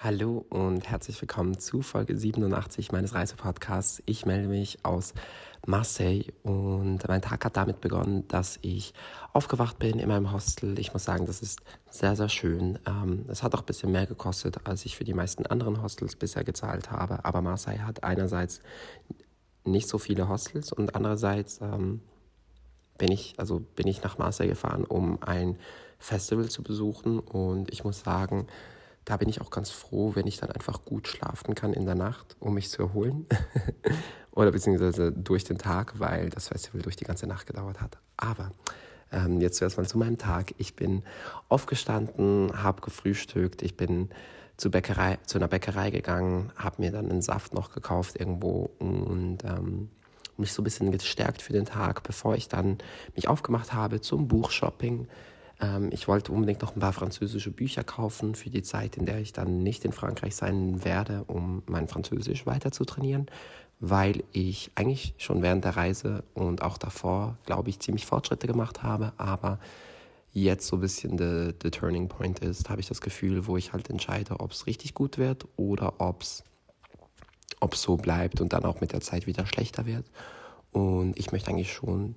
Hallo und herzlich willkommen zu Folge 87 meines Reisepodcasts. Ich melde mich aus Marseille und mein Tag hat damit begonnen, dass ich aufgewacht bin in meinem Hostel. Ich muss sagen, das ist sehr, sehr schön. Ähm, es hat auch ein bisschen mehr gekostet, als ich für die meisten anderen Hostels bisher gezahlt habe. Aber Marseille hat einerseits nicht so viele Hostels und andererseits ähm, bin ich, also bin ich nach Marseille gefahren, um ein Festival zu besuchen und ich muss sagen, da bin ich auch ganz froh, wenn ich dann einfach gut schlafen kann in der Nacht, um mich zu erholen. Oder beziehungsweise durch den Tag, weil das Festival durch die ganze Nacht gedauert hat. Aber ähm, jetzt mal zu meinem Tag. Ich bin aufgestanden, habe gefrühstückt, ich bin zu, Bäckerei, zu einer Bäckerei gegangen, habe mir dann einen Saft noch gekauft irgendwo und ähm, mich so ein bisschen gestärkt für den Tag, bevor ich dann mich aufgemacht habe zum Buchshopping ähm, ich wollte unbedingt noch ein paar französische Bücher kaufen für die Zeit, in der ich dann nicht in Frankreich sein werde, um mein Französisch weiter zu trainieren, weil ich eigentlich schon während der Reise und auch davor, glaube ich, ziemlich Fortschritte gemacht habe, aber jetzt so ein bisschen der Turning Point ist, habe ich das Gefühl, wo ich halt entscheide, ob es richtig gut wird oder ob es so bleibt und dann auch mit der Zeit wieder schlechter wird. Und ich möchte eigentlich schon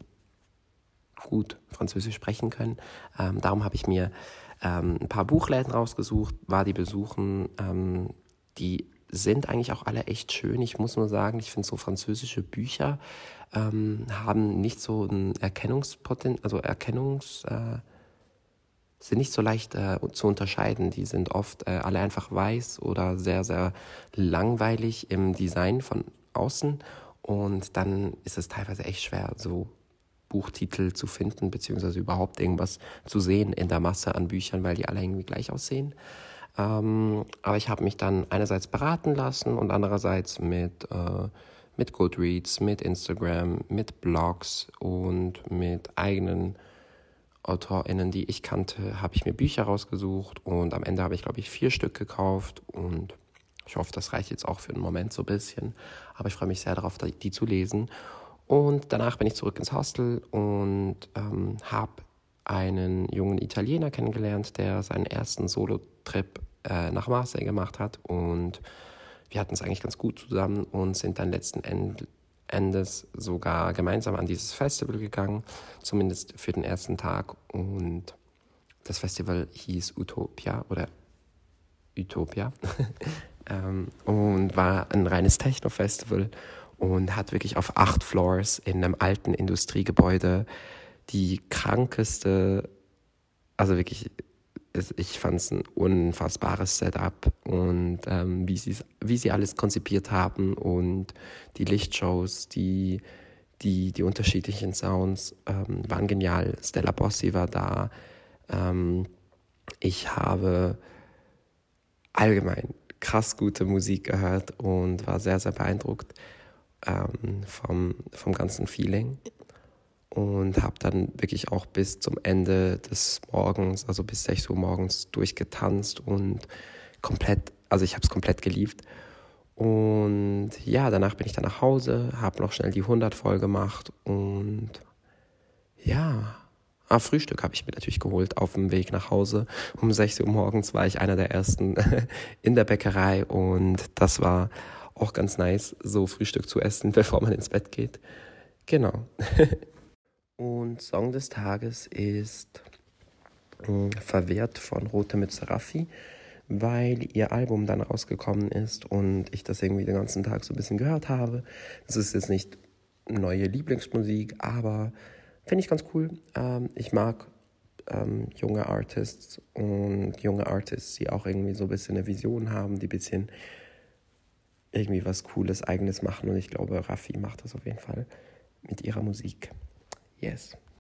gut Französisch sprechen können. Ähm, darum habe ich mir ähm, ein paar Buchläden rausgesucht, war die besuchen. Ähm, die sind eigentlich auch alle echt schön. Ich muss nur sagen, ich finde so französische Bücher ähm, haben nicht so ein Erkennungspotenzial, also Erkennungs... Äh, sind nicht so leicht äh, zu unterscheiden. Die sind oft äh, alle einfach weiß oder sehr, sehr langweilig im Design von außen. Und dann ist es teilweise echt schwer, so Buchtitel zu finden, beziehungsweise überhaupt irgendwas zu sehen in der Masse an Büchern, weil die alle irgendwie gleich aussehen. Ähm, aber ich habe mich dann einerseits beraten lassen und andererseits mit, äh, mit Goodreads, mit Instagram, mit Blogs und mit eigenen AutorInnen, die ich kannte, habe ich mir Bücher rausgesucht und am Ende habe ich, glaube ich, vier Stück gekauft und ich hoffe, das reicht jetzt auch für einen Moment so ein bisschen. Aber ich freue mich sehr darauf, die zu lesen. Und danach bin ich zurück ins Hostel und ähm, habe einen jungen Italiener kennengelernt, der seinen ersten Solo-Trip äh, nach Marseille gemacht hat. Und wir hatten es eigentlich ganz gut zusammen und sind dann letzten Endes sogar gemeinsam an dieses Festival gegangen, zumindest für den ersten Tag. Und das Festival hieß Utopia oder Utopia ähm, und war ein reines Techno-Festival und hat wirklich auf acht Floors in einem alten Industriegebäude die krankeste, also wirklich, ich fand es ein unfassbares Setup und ähm, wie, wie sie alles konzipiert haben und die Lichtshows, die, die, die unterschiedlichen Sounds ähm, waren genial. Stella Bossi war da. Ähm, ich habe allgemein krass gute Musik gehört und war sehr, sehr beeindruckt ähm, vom, vom ganzen Feeling und habe dann wirklich auch bis zum Ende des Morgens, also bis 6 Uhr morgens durchgetanzt und komplett, also ich habe es komplett geliebt. Und ja, danach bin ich dann nach Hause, habe noch schnell die 100 voll gemacht und ja, ah, Frühstück habe ich mir natürlich geholt auf dem Weg nach Hause. Um 6 Uhr morgens war ich einer der ersten in der Bäckerei und das war auch ganz nice, so Frühstück zu essen, bevor man ins Bett geht. Genau. Und Song des Tages ist äh, Verwehrt von Rote Mütze Raffi, weil ihr Album dann rausgekommen ist und ich das irgendwie den ganzen Tag so ein bisschen gehört habe. Das ist jetzt nicht neue Lieblingsmusik, aber finde ich ganz cool. Ähm, ich mag ähm, junge Artists und junge Artists, die auch irgendwie so ein bisschen eine Vision haben, die ein bisschen irgendwie was Cooles, Eigenes machen. Und ich glaube, Raffi macht das auf jeden Fall mit ihrer Musik. Yes.